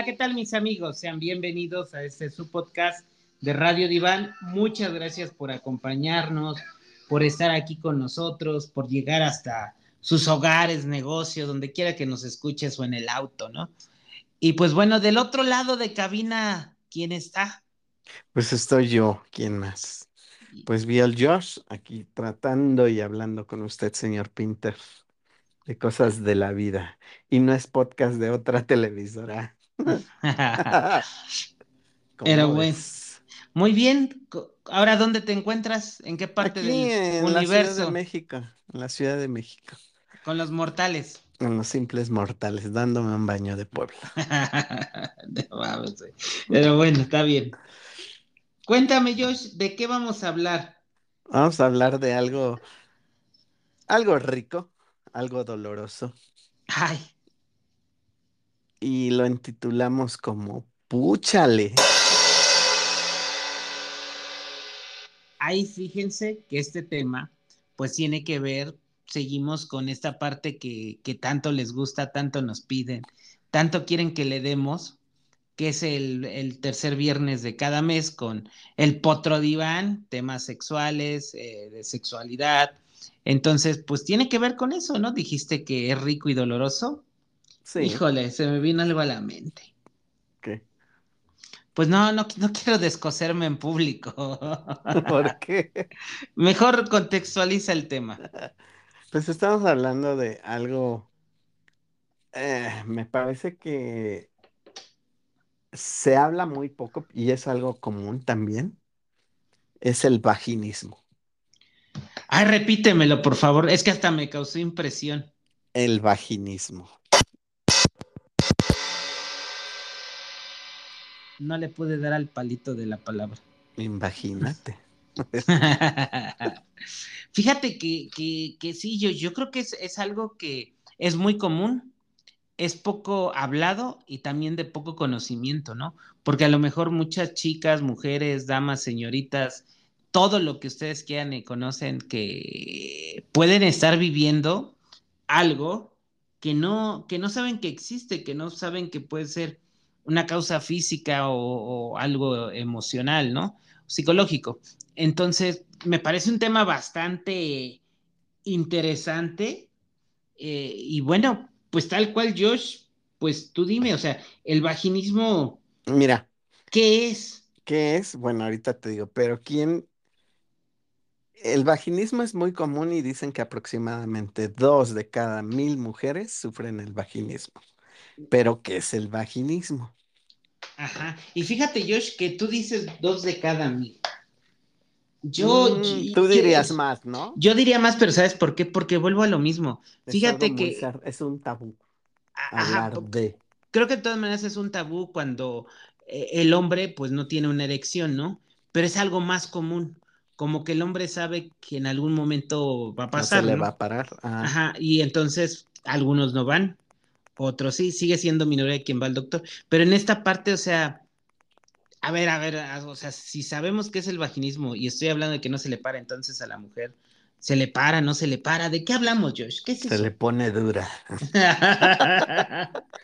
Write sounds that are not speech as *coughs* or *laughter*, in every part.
Hola, ¿qué tal mis amigos? Sean bienvenidos a este su podcast de Radio Diván. Muchas gracias por acompañarnos, por estar aquí con nosotros, por llegar hasta sus hogares, negocios, donde quiera que nos escuches o en el auto, ¿no? Y pues bueno, del otro lado de cabina, ¿quién está? Pues estoy yo, ¿quién más? Pues vi al Josh aquí tratando y hablando con usted, señor Pinter, de cosas de la vida. Y no es podcast de otra televisora. *laughs* *laughs* Pero bueno. Muy bien. Ahora, ¿dónde te encuentras? ¿En qué parte Aquí del en universo? la Ciudad de México, en la Ciudad de México, Con los mortales. con los simples mortales, dándome un baño de *laughs* güey. Pero bueno, está bien. Cuéntame, Josh, ¿de qué vamos a hablar? Vamos a hablar de algo, algo rico, algo doloroso, Ay, y lo intitulamos como Púchale. ahí fíjense que este tema, pues tiene que ver, seguimos con esta parte que, que tanto les gusta, tanto nos piden, tanto quieren que le demos, que es el, el tercer viernes de cada mes con el potro diván, temas sexuales, eh, de sexualidad. Entonces, pues tiene que ver con eso, ¿no? Dijiste que es rico y doloroso. Sí, Híjole, se me vino algo a la mente. ¿qué? Pues no, no, no quiero descoserme en público. *laughs* ¿Por qué? Mejor contextualiza el tema. Pues estamos hablando de algo, eh, me parece que se habla muy poco y es algo común también, es el vaginismo. Ay, repítemelo, por favor. Es que hasta me causó impresión. El vaginismo. No le pude dar al palito de la palabra. Imagínate. *laughs* Fíjate que, que, que sí, yo, yo creo que es, es algo que es muy común, es poco hablado y también de poco conocimiento, ¿no? Porque a lo mejor muchas chicas, mujeres, damas, señoritas, todo lo que ustedes quieran y conocen, que pueden estar viviendo algo que no, que no saben que existe, que no saben que puede ser una causa física o, o algo emocional, ¿no? Psicológico. Entonces, me parece un tema bastante interesante eh, y bueno, pues tal cual, Josh, pues tú dime, o sea, el vaginismo, Mira, ¿qué es? ¿qué es? Bueno, ahorita te digo, pero ¿quién? El vaginismo es muy común y dicen que aproximadamente dos de cada mil mujeres sufren el vaginismo. Pero ¿qué es el vaginismo? Ajá. Y fíjate, Josh, que tú dices dos de cada mil. Yo, Mm, tú yo- dirías más, ¿no? Yo diría más, pero ¿sabes por qué? Porque vuelvo a lo mismo. Es Fíjate que, es un tabú ajá, hablar de. creo que de todas maneras es un tabú cuando eh, el hombre pues no tiene una erección, ¿no? Pero es algo más común, como que el hombre sabe que en algún momento va a No se pasar, le ¿no? va a parar. Ah, Ajá, y entonces algunos no van, otros sí, sigue siendo minoría quien va al doctor, pero en esta parte, o sea, a ver, a ver, a- o sea, si sabemos qué es el vaginismo y estoy hablando de que no se le para entonces a la mujer, se le para, no se le para, ¿de qué hablamos, Josh? ¿Qué es se eso? le pone dura. *laughs*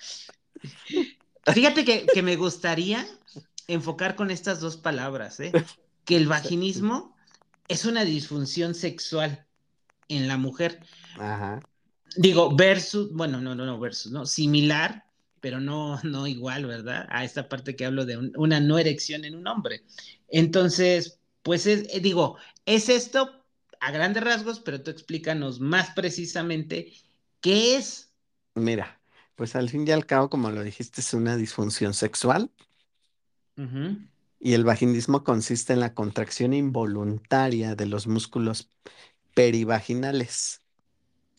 Fíjate que, que me gustaría enfocar con estas dos palabras, ¿eh? Que el vaginismo es una disfunción sexual en la mujer. Ajá. Digo, versus, bueno, no, no, no, versus, no, similar, pero no, *laughs* no igual, ¿verdad? A esta parte que hablo de un- una no erección en un hombre. Entonces, pues es, eh, digo, es esto a grandes rasgos, pero tú explícanos más precisamente qué es. Mira, pues al fin y al cabo, como lo dijiste, es una disfunción sexual y el vaginismo consiste en la contracción involuntaria de los músculos perivaginales.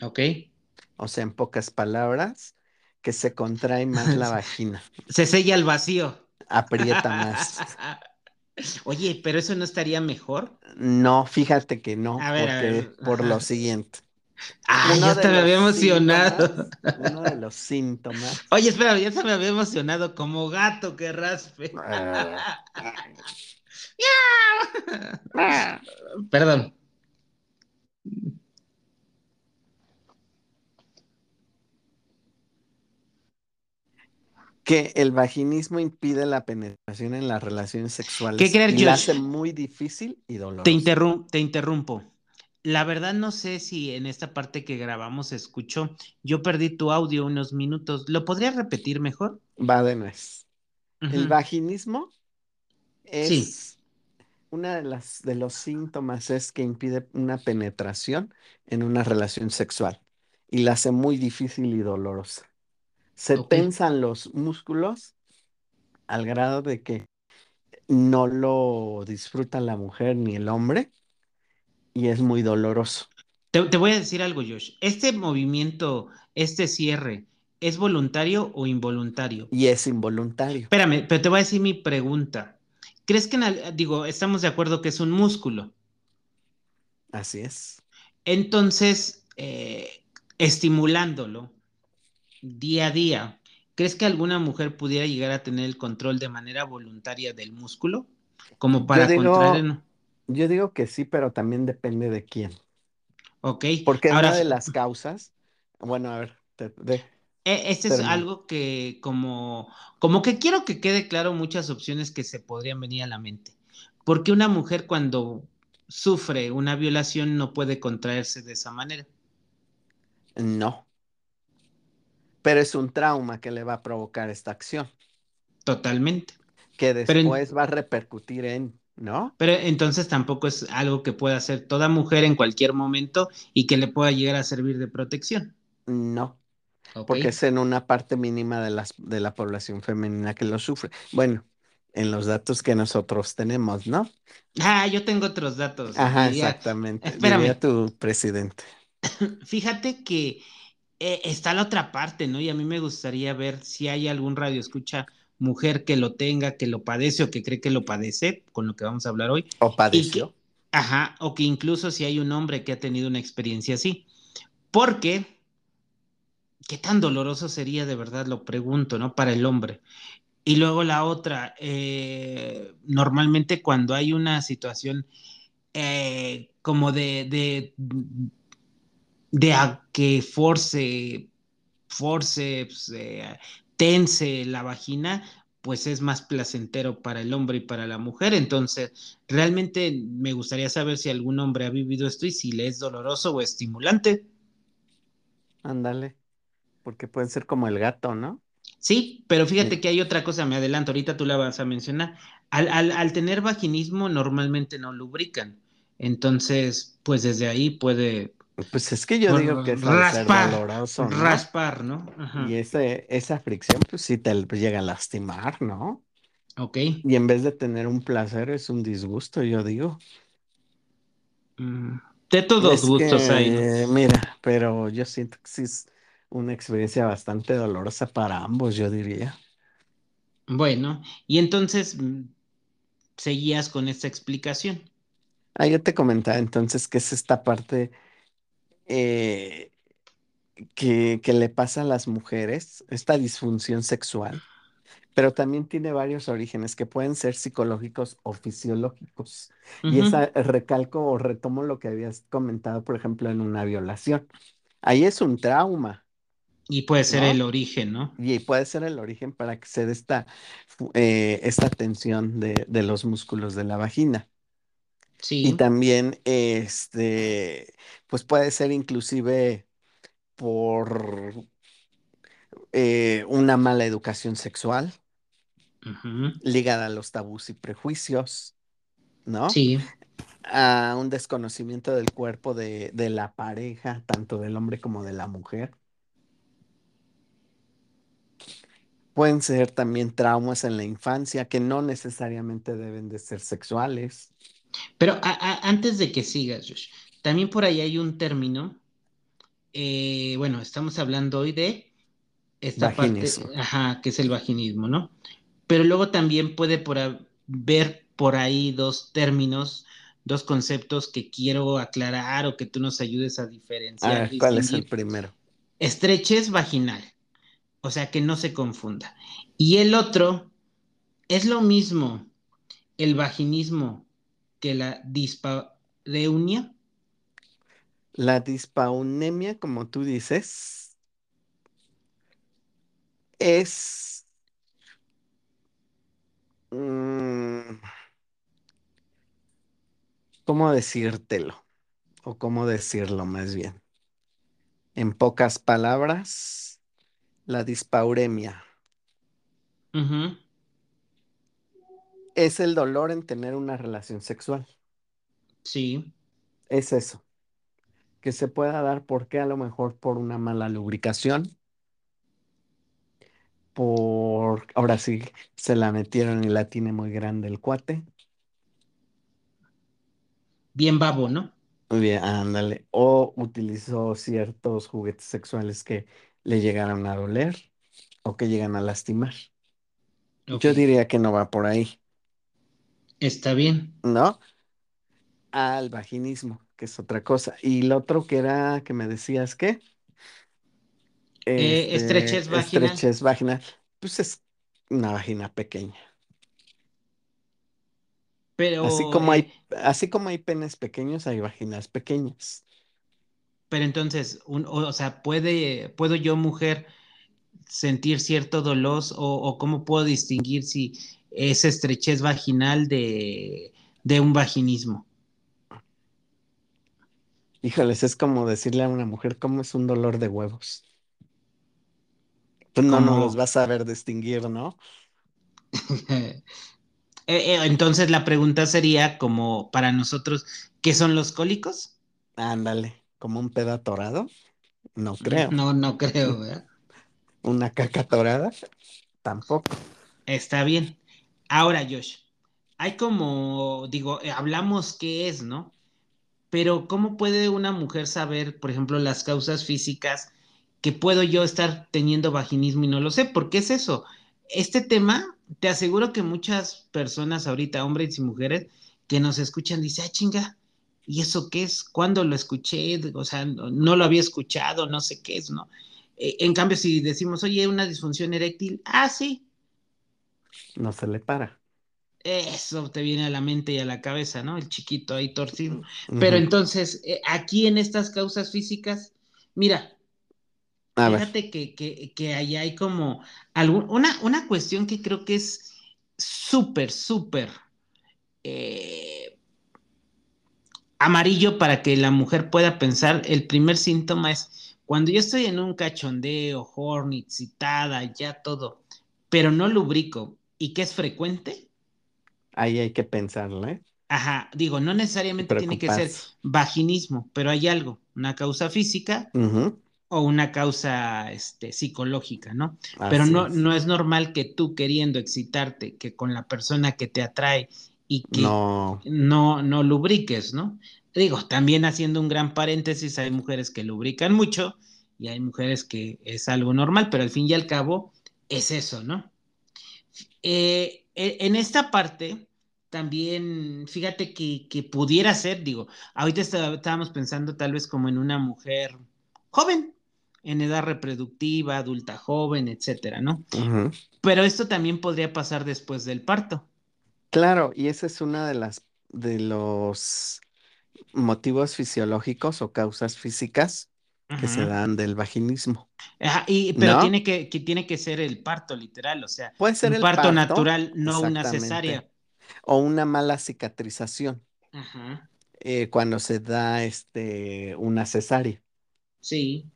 Ok. O sea, en pocas palabras, que se contrae más la *laughs* vagina, Se sella el vacío. aprieta más. *laughs* Oye, pero eso no estaría mejor. No, fíjate que no, A ver, a porque ver, por lo siguiente. Uno ya hasta me había emocionado. síntomas- Uno de los síntomas. *laughs* Oye, espera, ya se me había emocionado como gato que raspe. Ah. Perdón. Que el vaginismo impide la penetración en las relaciones ¿Qué sexuales creer, y Josh? hace muy difícil y Te, dolorosa. interrum- te interrumpo. La verdad no sé si en esta parte que grabamos escuchó. Yo perdí tu audio unos minutos. ¿Lo podrías repetir mejor? Va de nuez. El vaginismo Sí, es una de las de los síntomas es que impide una penetración en una relación sexual y la hace muy difícil y dolorosa. Se ok. tensan los músculos al grado de que no lo disfruta la mujer ni el hombre y es muy doloroso. Te, te voy a decir algo, Josh. ¿Este movimiento, este cierre, es voluntario o involuntario? Y es involuntario. Espérame, pero te voy a decir mi pregunta. ¿Crees que, en digo, estamos de acuerdo que es un músculo? Así es. Entonces, eh, estimulándolo día a día, ¿crees que alguna mujer pudiera llegar a tener el control de manera voluntaria del músculo? Como Yo para digo, en... yo digo que sí, pero también depende de quién. Ok, Porque ahora, una de las causas, bueno, a ver, te- de- e- este es algo que como, como que quiero que quede claro muchas opciones que se podrían venir a la mente. Porque una mujer cuando sufre una violación no puede contraerse de esa manera. No. Pero es un trauma que le va a provocar esta acción, Totalmente. que en- después va a repercutir en, ¿no? pero entonces tampoco es algo que pueda hacer toda mujer en cualquier momento y que le pueda llegar a servir de protección. No, porque es en una parte mínima de las, de la población femenina que lo sufre. Bueno, en los datos que nosotros tenemos, ¿no? Ah, yo tengo otros datos. Ajá, diría- exactamente. espérame. Diría tu presidente. *coughs* Fíjate que eh, está la otra parte, ¿no? Y a mí me gustaría ver si hay algún radio escucha mujer que lo tenga, que lo padece o que cree que lo padece, con lo que vamos a hablar hoy. ¿O que, padeció? ajá, o que incluso si hay un hombre que ha tenido una experiencia así. Porque, ¿qué tan doloroso sería de verdad? Lo pregunto, ¿no? Para el hombre. Y luego la otra, eh, normalmente cuando hay una situación eh, como de, de, de a que force, forceps, eh, tense la vagina, pues es más placentero para el hombre y para la mujer. Entonces, realmente me gustaría saber si algún hombre ha vivido esto y si le es doloroso o estimulante. Ándale. Porque puede ser como el gato, ¿no? Sí, pero fíjate que hay otra cosa, me adelanto, ahorita tú la vas a mencionar. Al, al, al tener vaginismo normalmente no lubrican. Entonces, pues desde ahí puede Pues es que yo digo que ser raspar, doloroso, ¿no? raspar, ¿no? Ajá. Y ese, esa fricción, pues sí te llega a lastimar, ¿no? Ok. Y en vez de tener un placer, es un disgusto, yo digo. Mm, De todos Es gustos que, mira, pero yo siento que sí es una experiencia bastante dolorosa para ambos, yo diría. Bueno, y entonces mm, seguías con esta explicación. Ah, yo te comentaba entonces que es esta parte eh, que, que le pasa a las mujeres, esta disfunción sexual, pero también tiene varios orígenes que pueden ser psicológicos o fisiológicos. Y esa recalco o retomo lo que habías comentado, por ejemplo, en una violación. Ahí es un trauma, Y puede ser el origen, ¿no? Y puede ser el origen para que se dé esta, eh, esta tensión de, de los músculos de la vagina. Y también, este, pues puede ser inclusive por eh, una mala educación sexual ujú, ligada a los tabús y prejuicios, ¿no? Sí, A un desconocimiento del cuerpo de, de la pareja, tanto del hombre como de la mujer. Pueden ser también traumas en la infancia que no necesariamente deben de ser sexuales. Pero a- a- antes de que sigas, Josh, también por ahí hay un término, eh, bueno, estamos hablando hoy de esta parte, Vaginismo. ajá, que es el vaginismo, ¿no? Pero luego también puede por haber por ahí dos términos, dos conceptos que quiero aclarar o que tú nos ayudes a diferenciar, ver, ¿cuál es el primero? Estrechez vaginal, o sea, que no se confunda. Y el otro es lo mismo, el vaginismo que la dispareunia. La dispaunemia, como tú dices, es mm, ¿cómo decírtelo? O cómo decirlo más bien. En pocas palabras, la dispauremia es el dolor en tener una relación sexual. Sí, Es eso, que se pueda dar porque a lo mejor por una mala lubricación, por, ahora sí, se la metieron y la tiene muy grande el cuate. bien babo, ¿no? Muy bien, ándale. O utilizó ciertos juguetes sexuales que le llegaron a doler o que llegan a lastimar. Yo diría que no va por ahí, está bien. ¿no? Al vaginismo, que es otra cosa. Y lo otro que era que me decías que, Eh, estrechez este, vaginal, estrechez vaginal, pues es una vagina pequeña. Así pero, como eh, hay, así como hay penes pequeños, hay vaginas pequeñas. pero entonces, un- o, o sea, puede, ¿puedo yo, mujer, sentir cierto dolor o, o cómo puedo distinguir si es estrechez vaginal de, de un vaginismo? Híjoles, es como decirle a una mujer cómo es un dolor de huevos. Pues no, no los vas a ver distinguir, ¿no? *laughs* eh, eh, entonces la pregunta sería como para nosotros, ¿qué son los cólicos? Ándale, como un pedo atorado, no creo. No, no creo, ¿verdad? *laughs* Una caca atorada, tampoco. Está bien. Ahora, Josh, hay como, digo, eh, hablamos qué es, ¿no? Pero ¿cómo puede una mujer saber, por ejemplo, las causas físicas que puedo yo estar teniendo vaginismo y no lo sé? ¿Por qué es eso? Este tema, te aseguro que muchas personas ahorita, hombres y mujeres, que nos escuchan, dicen, ah, chinga, ¿y eso qué es? ¿Cuándo lo escuché? O sea, no, lo había escuchado, no sé qué es, ¿no? Eh, en cambio, si decimos, oye, una disfunción eréctil, ah, sí, No se le para. eso te viene a la mente y a la cabeza, ¿no? El chiquito ahí torcido. Pero entonces, eh, aquí en estas causas físicas, mira, A ver, fíjate que, que, que ahí hay como algún, una, una cuestión que creo que es súper, súper eh, amarillo para que la mujer pueda pensar. El primer síntoma es cuando yo estoy en un cachondeo, horny, excitada, ya todo, pero no lubrico y que es frecuente ahí hay que pensarlo, ¿eh? Ajá, digo, no necesariamente tiene que ser vaginismo, pero hay algo, una causa física o una causa este, psicológica, ¿no? Pero no, es. no es normal que tú queriendo excitarte, que con la persona que te atrae y que No, no, no lubriques, ¿no? Digo, también haciendo un gran paréntesis, hay mujeres que lubrican mucho y hay mujeres que es algo normal, pero al fin y al cabo es eso, ¿no? Eh, eh, en esta parte, también, fíjate que, que pudiera ser, digo, ahorita está- estábamos pensando tal vez como en una mujer joven, en edad reproductiva, adulta joven, etcétera, ¿no? Pero esto también podría pasar después del parto. Claro, y esa es una de las de los motivos fisiológicos o causas físicas que se dan del vaginismo, Ajá, y, pero ¿no? tiene que, que tiene que ser el parto literal, o sea, Puede ser un el parto parto, natural, no una cesárea. o una mala cicatrización eh, cuando se da este, una cesárea. sí.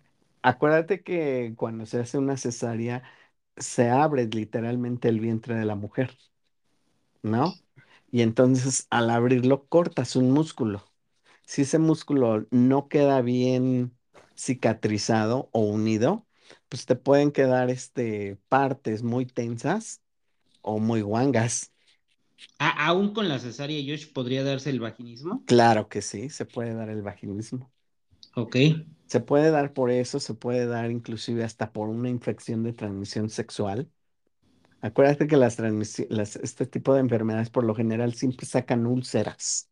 Acuérdate que cuando se hace una cesárea se abre literalmente el vientre de la mujer, ¿no? Y entonces al abrirlo cortas un músculo. Si ese músculo no queda bien cicatrizado o unido, pues te pueden quedar este, partes muy tensas o muy guangas. A- aún con la cesárea, Josh, podría darse el vaginismo. Claro que sí, se puede dar el vaginismo. Ok. Se puede dar por eso, se puede dar inclusive hasta por una infección de transmisión sexual. Acuérdate que las las- este tipo de enfermedades por lo general siempre sacan úlceras.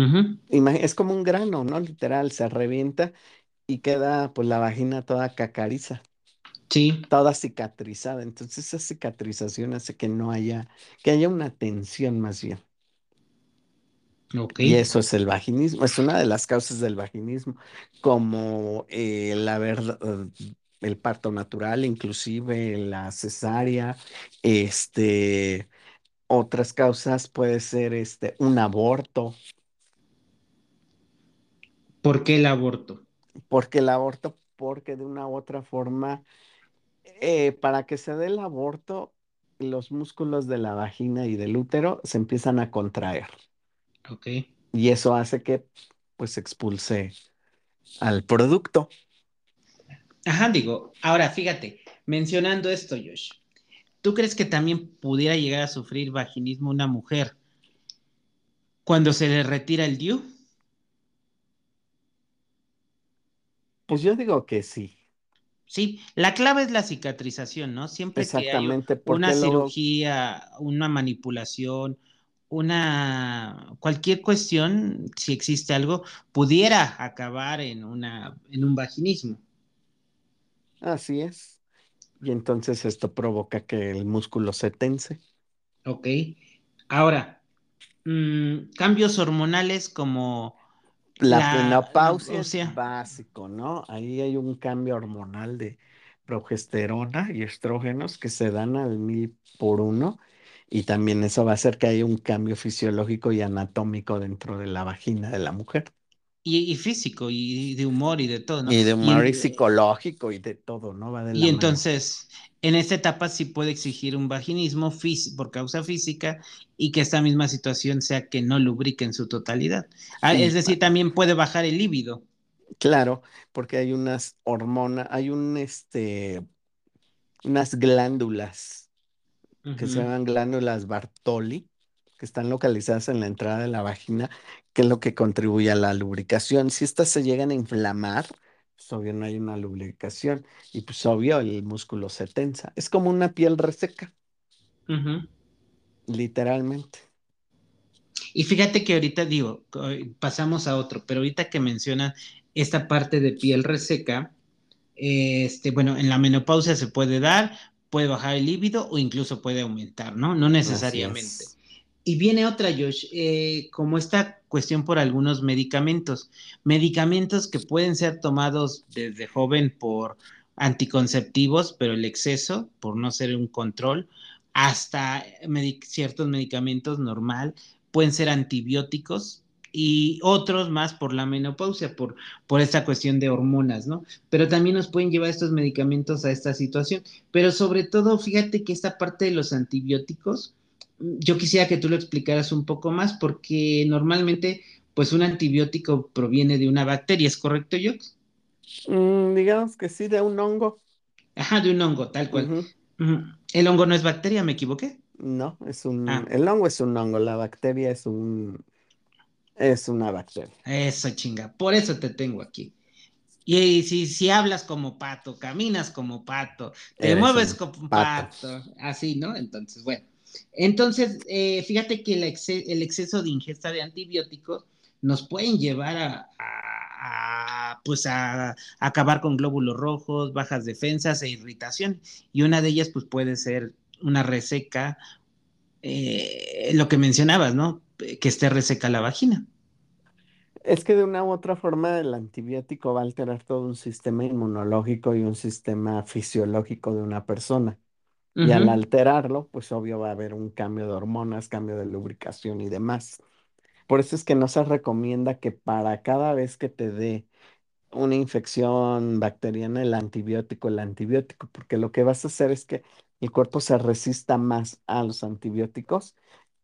Ujú, Es como un grano, ¿no? Literal, se revienta y queda pues la vagina toda cacariza, Sí, toda cicatrizada. Entonces esa cicatrización hace que no haya, que haya una tensión más bien. ok. Y eso es el vaginismo, es una de las causas del vaginismo, como eh, el haber, eh, el parto natural, inclusive la cesárea, este, Otras causas puede ser este, un aborto, ¿Por qué el aborto? porque el aborto, porque de una u otra forma, eh, para que se dé el aborto, los músculos de la vagina y del útero se empiezan a contraer Ok. y eso hace que pues expulse al producto. Ajá, digo, ahora fíjate, mencionando esto, Josh, ¿tú crees que también pudiera llegar a sufrir vaginismo una mujer cuando se le retira el DIU? Pues yo digo que sí, Sí, la clave es la cicatrización, ¿no? Siempre que hay exactamente, una cirugía, una manipulación, una cualquier cuestión, si existe algo, pudiera acabar en una en un vaginismo, así es, y entonces esto provoca que el músculo se tense. ¿ok? Ahora, mm, cambios hormonales como La la, la- menopausia es básico, ¿no? Ahí hay un cambio hormonal de progesterona y estrógenos que se dan al mil por uno y también eso va a hacer que haya un cambio fisiológico y anatómico dentro de la vagina de la mujer. Y, y físico y de humor y de todo, ¿no? Y de humor y psicológico y de todo, ¿no? Va de Y mano. entonces, en esta etapa sí puede exigir un vaginismo por causa física y que esta misma situación sea que no lubrique en su totalidad. Ah, Sí, es decir, también puede bajar el líbido. claro, porque hay unas hormonas, hay un, este, unas glándulas que se llaman glándulas Bartoli, que están localizadas en la entrada de la vagina, que es lo que contribuye a la lubricación. Si estas se llegan a inflamar, pues obvio no hay una lubricación y pues obvio el músculo se tensa. Es como una piel reseca, literalmente. Y fíjate que ahorita digo, pasamos a otro, pero ahorita que mencionas esta parte de piel reseca, este, bueno, en la menopausia se puede dar, puede bajar el líbido o incluso puede aumentar, ¿no? No necesariamente. Y viene otra, Josh, eh, como esta cuestión por algunos medicamentos, medicamentos que pueden ser tomados desde joven por anticonceptivos, pero el exceso, por no ser un control, hasta ciertos medicamentos normal, pueden ser antibióticos y otros más por la menopausia, por, por esta cuestión de hormonas, ¿no? Pero también nos pueden llevar estos medicamentos a esta situación. Pero sobre todo, fíjate que esta parte de los antibióticos, yo quisiera que tú lo explicaras un poco más porque normalmente pues un antibiótico proviene de una bacteria, ¿es correcto, Jox? Mm, digamos que sí, de un hongo. Ajá, de un hongo, tal cual. El hongo no es bacteria, ¿me equivoqué? No, es un, Ah, el hongo es un hongo, la bacteria es un, es una bacteria. eso chinga, por eso te tengo aquí. Y si, si hablas como pato, caminas como pato, te Eres mueves como pato. pato, así, ¿no? Entonces, bueno. Entonces, eh, fíjate que el, exce- el exceso de ingesta de antibióticos nos pueden llevar a, pues a, a acabar con glóbulos rojos, bajas defensas e irritación. Y una de ellas, pues puede ser una reseca, eh, lo que mencionabas, ¿no? Que esté reseca la vagina. Es que de una u otra forma el antibiótico va a alterar todo un sistema inmunológico y un sistema fisiológico de una persona. Y al alterarlo, pues obvio va a haber un cambio de hormonas, cambio de lubricación y demás. Por eso es que no se recomienda que para cada vez que te dé una infección bacteriana, el antibiótico, el antibiótico, porque lo que vas a hacer es que el cuerpo se resista más a los antibióticos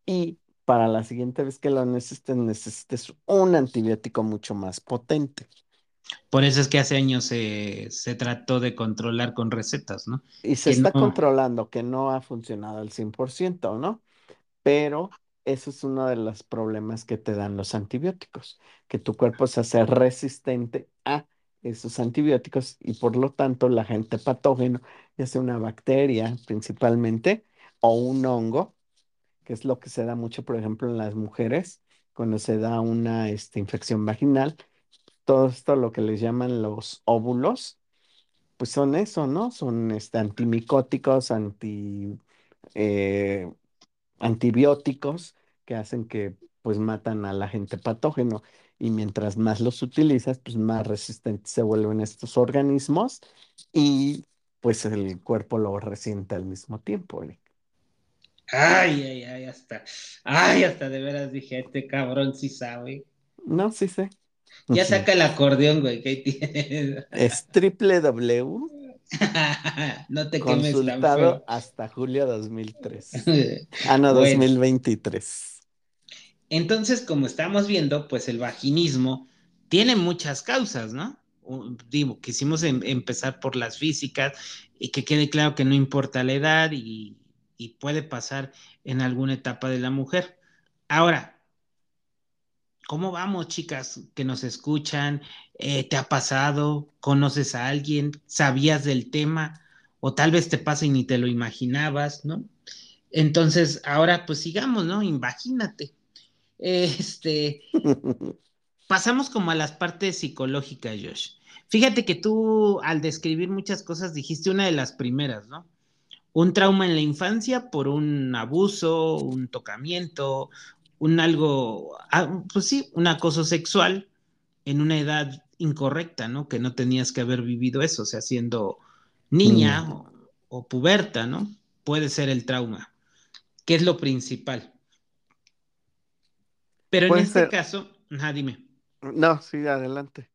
y para la siguiente vez que lo necesites, necesites un antibiótico mucho más potente. Por eso es que hace años se, se trató de controlar con recetas, ¿no? Y se Que está no, controlando que no ha funcionado al 100%, ¿no? Pero eso es uno de los problemas que te dan los antibióticos, que tu cuerpo se hace resistente a esos antibióticos y por lo tanto la agente patógeno, ya sea una bacteria principalmente o un hongo, que es lo que se da mucho, por ejemplo, en las mujeres, cuando se da una este, infección vaginal, todo esto lo que les llaman los óvulos, pues son eso, ¿no? Son este, antimicóticos, anti, eh, antibióticos que hacen que pues matan al agente patógeno y mientras más los utilizas, pues más resistentes se vuelven estos organismos y pues el cuerpo lo resiente al mismo tiempo. ¿eh? Ay, ay, ay, hasta, ay, hasta de veras dije, este cabrón sí sabe. No, sí sé. Ya saca el acordeón, güey, ¿qué tienes? *laughs* Es triple W. no te quemes Consultado hasta julio 2003. *laughs* ah, no, 2023. Entonces, como estamos viendo, pues el vaginismo tiene muchas causas, ¿no? Digo, quisimos em, empezar por las físicas y que quede claro que no importa la edad y, puede pasar en alguna etapa de la mujer. Ahora, ¿cómo vamos, chicas que nos escuchan? Eh, ¿Te ha pasado? ¿Conoces a alguien? ¿Sabías del tema? O tal vez te pasa y ni te lo imaginabas, ¿no? Entonces, ahora pues sigamos, ¿no? Imagínate. *laughs* Este, pasamos como a las partes psicológicas, Josh. Fíjate que tú al describir muchas cosas dijiste una de las primeras, ¿no? Un trauma en la infancia por un abuso, un tocamiento, un algo, ah, pues sí, un acoso sexual en una edad incorrecta, ¿no? Que no tenías que haber vivido eso, o sea, siendo niña mm. o, puberta, ¿no? Puede ser el trauma, que es lo principal. Pero en este caso, ajá, dime. No, sí, adelante.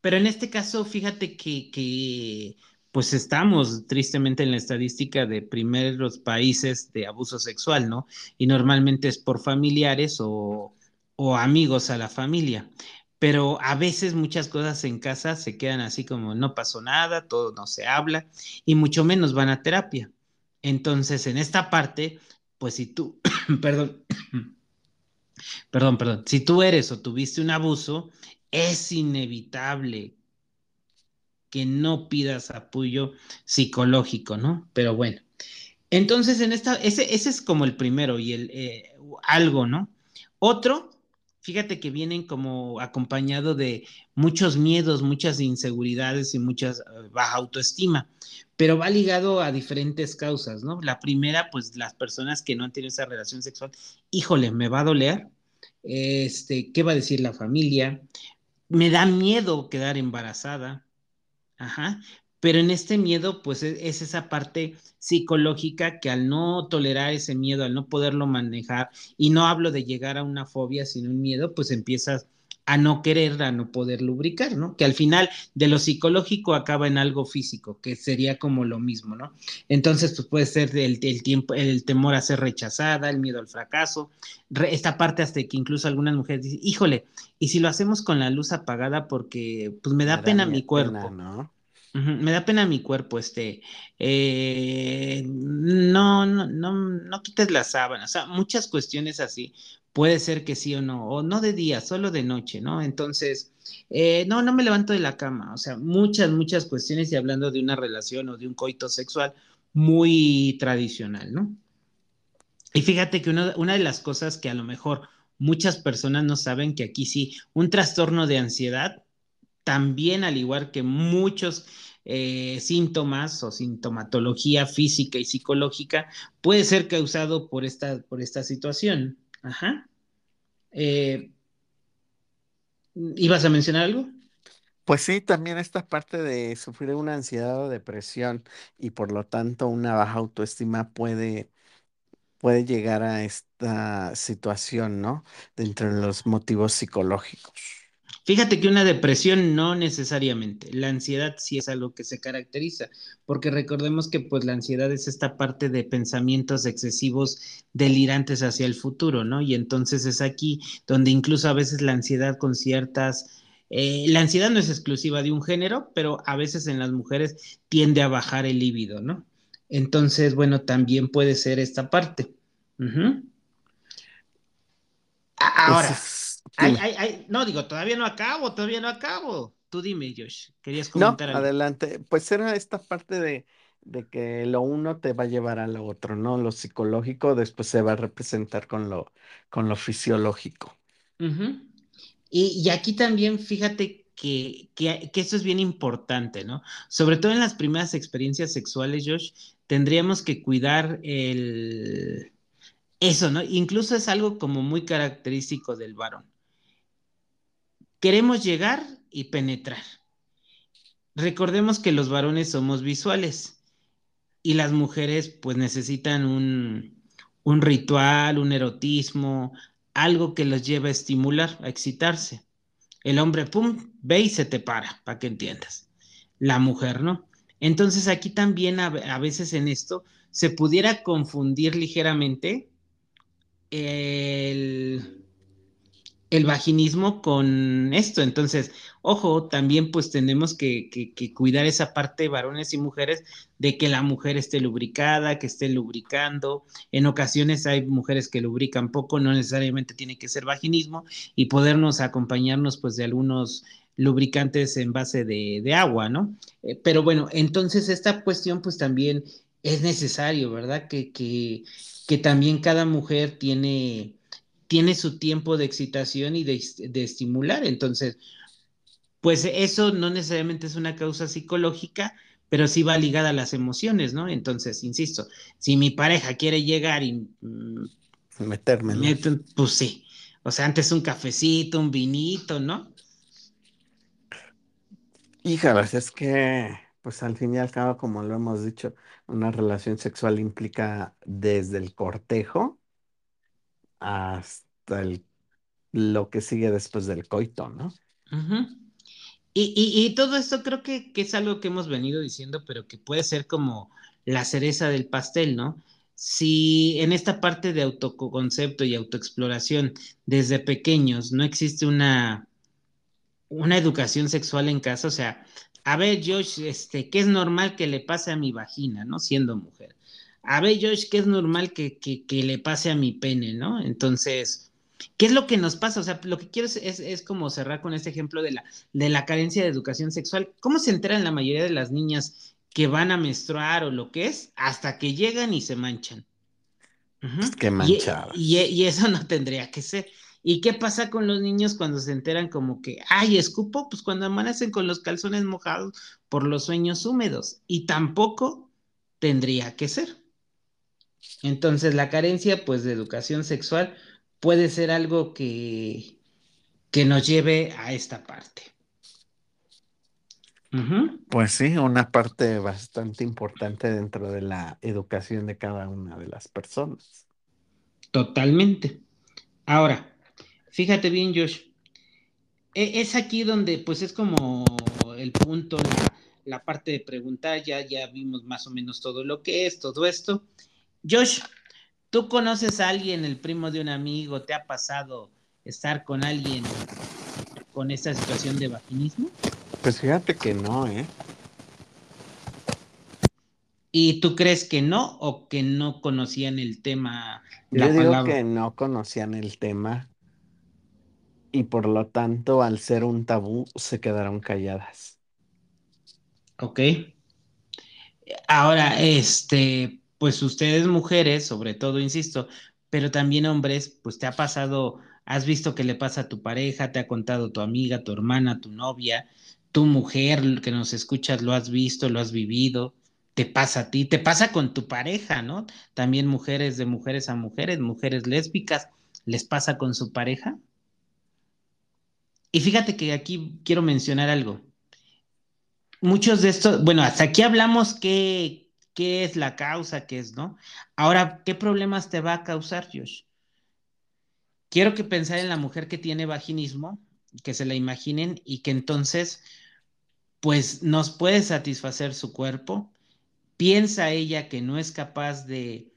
Pero en este caso, fíjate que, pues estamos tristemente en la estadística de primeros países de abuso sexual, ¿no? Y normalmente es por familiares o, amigos a la familia. Pero a veces muchas cosas en casa se quedan así como no pasó nada, todo no se habla y mucho menos van a terapia. Entonces, en esta parte, pues si tú, *coughs* perdón, *coughs* perdón, perdón, si tú eres o tuviste un abuso, es inevitable que no pidas apoyo psicológico, ¿no? Pero bueno, entonces en esta, ese, ese es como el primero y el eh, algo, ¿no? Otro, fíjate que vienen como acompañado de muchos miedos, muchas inseguridades y muchas eh, baja autoestima, pero va ligado a diferentes causas, ¿no? La primera, pues las personas que no han tenido esa relación sexual, híjole, me va a doler, este, ¿qué va a decir la familia? me da miedo quedar embarazada. Ajá. Pero en este miedo, pues es, es, esa parte psicológica que al no tolerar ese miedo, al no poderlo manejar, y no hablo de llegar a una fobia, sino un miedo, pues empiezas a no querer, a no poder lubricar, ¿no? Que al final de lo psicológico acaba en algo físico, que sería como lo mismo, ¿no? Entonces, pues puede ser el, tiempo, el temor a ser rechazada, el miedo al fracaso, esta parte hasta que incluso algunas mujeres dicen, híjole, y si lo hacemos con la luz apagada porque pues me da, pena mi cuerpo. ¿no? me da pena mi cuerpo, este, eh, no, no, no, no quites la sábana, o sea, muchas cuestiones así, puede ser que sí o no, o no de día, solo de noche, ¿no? Entonces, eh, no, no me levanto de la cama, o sea, muchas, muchas cuestiones y hablando de una relación o de un coito sexual muy tradicional, ¿no? Y fíjate que una de las cosas que a lo mejor muchas personas no saben que aquí sí, un trastorno de ansiedad, también al igual que muchos eh, síntomas o sintomatología física y psicológica, puede ser causado por esta, por esta situación. Ajá. Eh, ¿Ibas a mencionar algo? Pues sí, también esta parte de sufrir una ansiedad o depresión y por lo tanto una baja autoestima puede, puede llegar a esta situación, ¿no? Dentro de los motivos psicológicos. Fíjate que una depresión no necesariamente, la ansiedad sí es algo que se caracteriza, porque recordemos que pues la ansiedad es esta parte de pensamientos excesivos delirantes hacia el futuro, ¿no? Y entonces es aquí donde incluso a veces la ansiedad con ciertas... Eh, la ansiedad no es exclusiva de un género, pero a veces en las mujeres tiende a bajar el líbido, ¿no? Entonces, bueno, también puede ser esta parte. Ahora, no, digo, todavía no acabo, todavía no acabo. Tú dime, Josh, querías comentar no, adelante. Pues era esta parte de, que lo uno te va a llevar a lo otro, ¿no? Lo psicológico después se va a representar con lo, con lo fisiológico. y, aquí también, fíjate que, que, que, eso es bien importante, ¿no? Sobre todo en las primeras experiencias sexuales, Josh, tendríamos que cuidar el... Eso, ¿no? Incluso es algo como muy característico del varón Queremos llegar y penetrar. Recordemos que los varones somos visuales y las mujeres pues necesitan un, un ritual, un erotismo, algo que los lleve a estimular, a excitarse. El hombre, pum, ve y se te para, para que entiendas. La mujer, ¿no? Entonces aquí también a, a veces en esto se pudiera confundir ligeramente el el vaginismo con esto. Entonces, ojo, también pues tenemos que, cuidar esa parte, varones y mujeres, de que la mujer esté lubricada, que esté lubricando. En ocasiones hay mujeres que lubrican poco, no necesariamente tiene que ser vaginismo, y podernos acompañarnos pues de algunos lubricantes en base de, agua, ¿no? Eh, pero bueno, entonces esta cuestión pues también es necesario, ¿verdad? Que, que, que también cada mujer tiene tiene su tiempo de excitación y de, estimular. Entonces, pues eso no necesariamente es una causa psicológica, pero sí va ligada a las emociones, ¿no? Entonces, insisto, si mi pareja quiere llegar y... Mm, Meterme. pues sí. O sea, antes un cafecito, un vinito, ¿no? Híjolas, es que, pues al fin y al cabo, como lo hemos dicho, una relación sexual implica desde el cortejo hasta el, lo que sigue después del coito, ¿no? y, todo esto creo que, es algo que hemos venido diciendo, pero que puede ser como la cereza del pastel, ¿no? Si en esta parte de autoconcepto y autoexploración desde pequeños no existe una, una educación sexual en casa, o sea, a ver, Josh, este, ¿qué es normal que le pase a mi vagina, ¿no? Siendo mujer a ver, Josh, que es normal que, le pase a mi pene, ¿no? Entonces, ¿qué es lo que nos pasa? O sea, lo que quiero es, como cerrar con este ejemplo de la, de la carencia de educación sexual. ¿Cómo se enteran la mayoría de las niñas que van a menstruar o lo que es hasta que llegan y se manchan? Qué manchadas. Y, y, eso no tendría que ser. ¿Y qué pasa con los niños cuando se enteran como que, ay, escupo? Pues cuando amanecen con los calzones mojados por los sueños húmedos. Y tampoco tendría que ser. Entonces, la carencia, pues, de educación sexual puede ser algo que, que nos lleve a esta parte. Pues sí, una parte bastante importante dentro de la educación de cada una de las personas. Totalmente. Ahora, fíjate bien, Josh. E, es aquí donde, pues, es como el punto, la, la parte de preguntar, ya, ya vimos más o menos todo lo que es, todo esto. Josh, ¿tú conoces a alguien, el primo de un amigo? ¿Te ha pasado estar con alguien con esta situación de vaginismo? Pues fíjate que no, ¿eh? ¿Y tú crees que no o que no conocían el tema? Yo digo que no conocían el tema y por lo tanto, al ser un tabú, se quedaron calladas. Ok. Ahora, este, pues ustedes mujeres, sobre todo, insisto, pero también hombres, pues te ha pasado, has visto que le pasa a tu pareja, te ha contado tu amiga, tu hermana, tu novia, tu mujer que nos escuchas, lo has visto, lo has vivido, te pasa a ti, te pasa con tu pareja, ¿no? También mujeres de mujeres a mujeres, mujeres lésbicas, ¿les pasa con su pareja? Y fíjate que aquí quiero mencionar algo. Muchos de estos, bueno, hasta aquí hablamos que, qué es la causa, qué es, ¿no? Ahora, ¿qué problemas te va a causar, Josh? Quiero que pensar en la mujer que tiene vaginismo, que se la imaginen y que entonces, pues, nos puede satisfacer su cuerpo. Piensa ella que no es capaz de...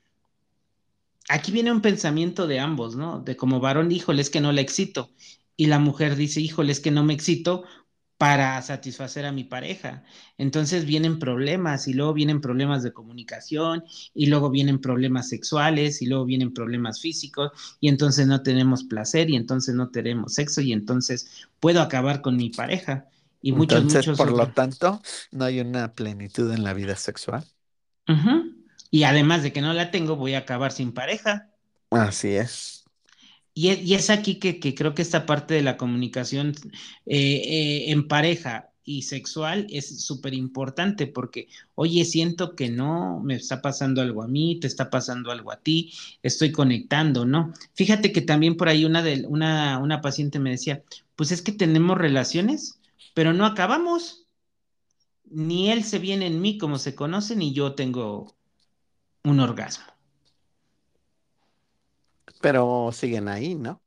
Aquí viene un pensamiento de ambos, ¿no? De como varón, híjole, es que no la excito. Y la mujer dice, híjole, es que no me excito para satisfacer a mi pareja. Entonces vienen problemas y luego vienen problemas de comunicación y luego vienen problemas sexuales y luego vienen problemas físicos y entonces no tenemos placer y entonces no tenemos sexo y entonces puedo acabar con mi pareja. Y muchos, entonces, por lo tanto, no hay una plenitud en la vida sexual. Y además de que no la tengo, voy a acabar sin pareja. Así es. Y es, aquí que, creo que esta parte de la comunicación eh, eh, en pareja y sexual es súper importante porque, oye, siento que no, me está pasando algo a mí, te está pasando algo a ti, estoy conectando, ¿no? Fíjate que también por ahí una, de, una, una paciente me decía, pues es que tenemos relaciones, pero no acabamos. Ni él se viene en mí como se conoce, ni yo tengo un orgasmo. Pero siguen ahí, ¿no?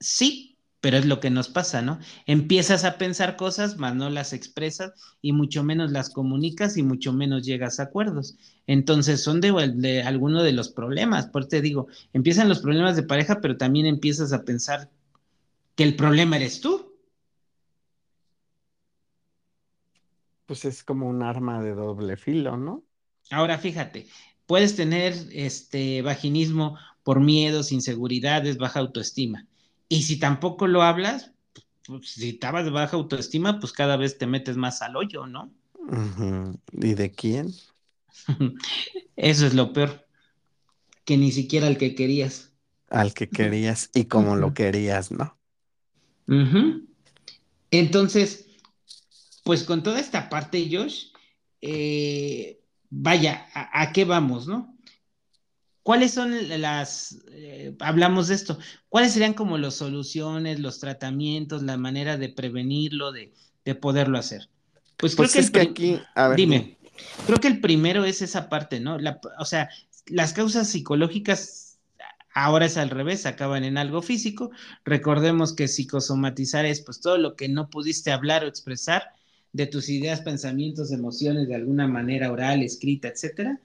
Sí, pero es lo que nos pasa, ¿no? Empiezas a pensar cosas, mas no las expresas y mucho menos las comunicas y mucho menos llegas a acuerdos. Entonces son de, de alguno de los problemas. Por te digo, empiezan los problemas de pareja, pero también empiezas a pensar que el problema eres tú. Pues es como un arma de doble filo, ¿no? Ahora fíjate, puedes tener este vaginismo por miedos, inseguridades, baja autoestima. Y si tampoco lo hablas, pues, si estabas de baja autoestima, pues cada vez te metes más al hoyo, ¿no? ¿Y de quién? *laughs* Eso es lo peor, que ni siquiera al que querías. Al que querías y como lo querías, ¿no? Entonces, pues con toda esta parte, Josh, eh, vaya, ¿a, qué vamos, no? ¿Cuáles son las, eh, hablamos de esto, cuáles serían como las soluciones, los tratamientos, la manera de prevenirlo, de, poderlo hacer? Pues, creo pues que, es que aquí, a ver, dime, creo que el primero es esa parte, ¿no? o sea, las causas psicológicas Ahora es al revés, acaban en algo físico. Recordemos que psicosomatizar es pues todo lo que no pudiste hablar o expresar de tus ideas, pensamientos, emociones de alguna manera oral, escrita, etcétera.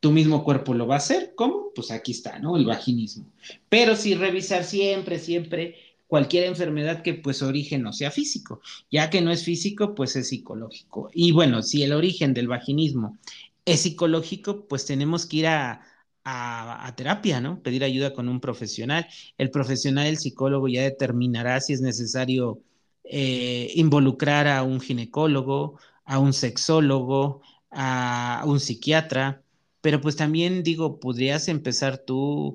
Tu mismo cuerpo lo va a hacer. ¿Cómo? Pues aquí está, ¿no? El vaginismo. Pero sí revisar siempre, siempre cualquier enfermedad que pues origen no sea físico. Ya que no es físico, pues es psicológico. Y bueno, si el origen del vaginismo es psicológico, pues tenemos que ir a, a, terapia, ¿no? Pedir ayuda con un profesional. El profesional, el psicólogo, ya determinará si es necesario eh, involucrar a un ginecólogo, a un sexólogo, a, un psiquiatra, pero pues también digo, podrías empezar tú,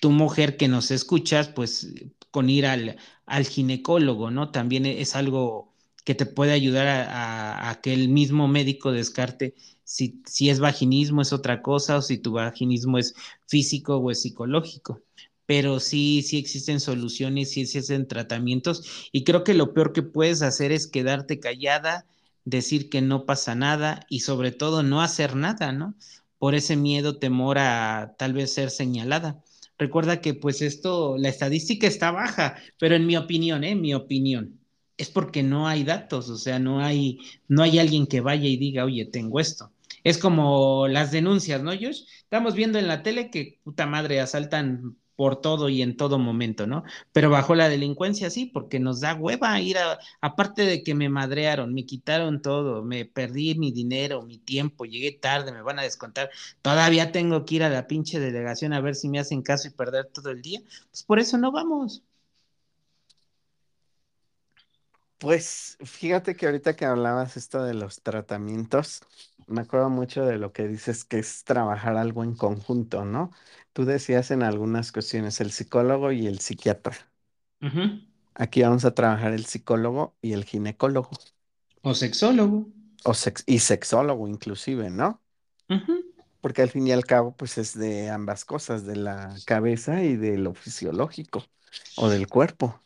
tu mujer que nos escuchas, pues con ir al, al ginecólogo, ¿no? También es algo que te puede ayudar a, a que el mismo médico descarte si, si es vaginismo es otra cosa o si tu vaginismo es físico o es psicológico. Pero sí, sí existen soluciones, sí existen tratamientos y creo que lo peor que puedes hacer es quedarte callada, decir que no pasa nada y sobre todo no hacer nada, ¿no? Por ese miedo, temor a tal vez ser señalada. Recuerda que pues esto, la estadística está baja, pero en mi opinión, ¿eh? Mi opinión es porque no hay datos, o sea, no hay, no hay alguien que vaya y diga, oye, tengo esto. Es como las denuncias, ¿no, Josh? Estamos viendo en la tele que puta madre asaltan por todo y en todo momento, ¿no? Pero bajo la delincuencia sí, porque nos da hueva ir a, aparte de que me madrearon, me quitaron todo, me perdí mi dinero, mi tiempo, llegué tarde, me van a descontar, todavía tengo que ir a la pinche delegación a ver si me hacen caso y perder todo el día, pues por eso no vamos. Pues fíjate que ahorita que hablabas esto de los tratamientos, me acuerdo mucho de lo que dices que es trabajar algo en conjunto, ¿no? Tú decías en algunas cuestiones el psicólogo y el psiquiatra. Aquí vamos a trabajar el psicólogo y el ginecólogo. O sexólogo. O y sexólogo inclusive, ¿no? Porque al fin y al cabo, pues es de ambas cosas, de la cabeza y de lo fisiológico o del cuerpo.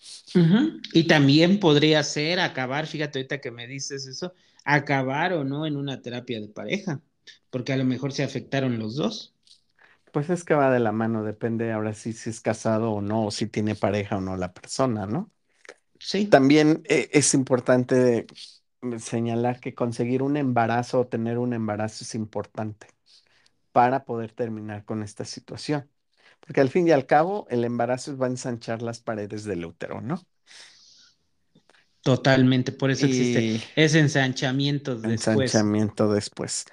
Y también podría ser acabar, fíjate ahorita que me dices eso, acabar o no en una terapia de pareja, porque a lo mejor se afectaron los dos. Pues es que va de la mano, depende ahora sí si es casado o no, o si tiene pareja o no la persona, ¿no? Sí. También eh, es importante señalar que conseguir un embarazo o tener un embarazo es importante para poder terminar con esta situación. Porque al fin y al cabo, el embarazo va a ensanchar las paredes del útero, ¿no? Totalmente, por eso existe ese ensanchamiento después. Ensanchamiento después.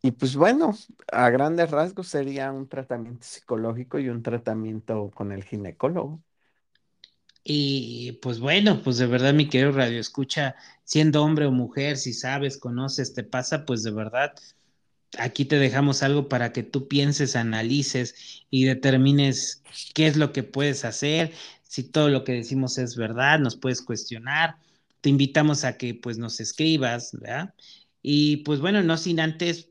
Y pues bueno, a grandes rasgos sería un tratamiento psicológico y un tratamiento con el ginecólogo. Y pues bueno, pues de verdad, mi querido Radio Escucha, siendo hombre o mujer, si sabes, conoces, te pasa, pues de verdad, aquí te dejamos algo para que tú pienses, analices y determines qué es lo que puedes hacer, si todo lo que decimos es verdad, nos puedes cuestionar. Te invitamos a que pues nos escribas, ¿verdad? Y pues bueno, no sin antes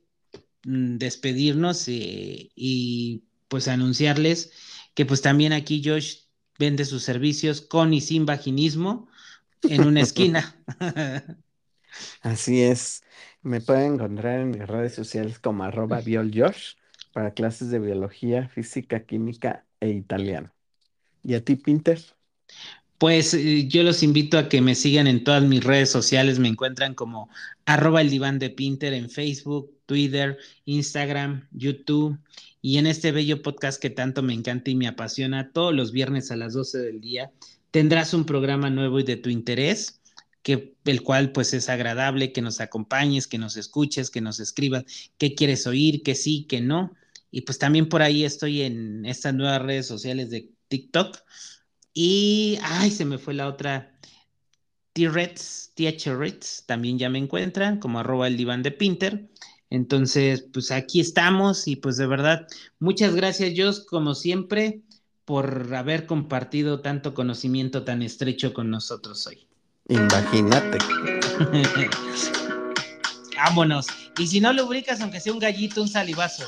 mm, despedirnos eh, y pues anunciarles que pues también aquí Josh vende sus servicios con y sin vaginismo en una esquina. *laughs* Así es. Me pueden encontrar en mis redes sociales como arroba bioljosh para clases de biología, física, química e italiano. ¿Y a ti, Pinter? Pues eh, yo los invito a que me sigan en todas mis redes sociales. Me encuentran como arroba el diván de Pinter en Facebook, Twitter, Instagram, YouTube y en este bello podcast que tanto me encanta y me apasiona todos los viernes a las 12 del día. Tendrás un programa nuevo y de tu interés, que, el cual pues es agradable, que nos acompañes, que nos escuches, que nos escribas qué quieres oír, que sí, que no. Y pues también por ahí estoy en estas nuevas redes sociales de TikTok y, ay, se me fue la otra. T-Reds, también ya me encuentran como arroba el diván de Pinter. Entonces, pues aquí estamos y pues de verdad, muchas gracias, Jos, como siempre, por haber compartido tanto conocimiento tan estrecho con nosotros hoy. Imagínate. *laughs* Vámonos. Y si no lubricas, aunque sea un gallito, un salivazo.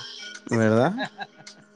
¿Verdad? *laughs*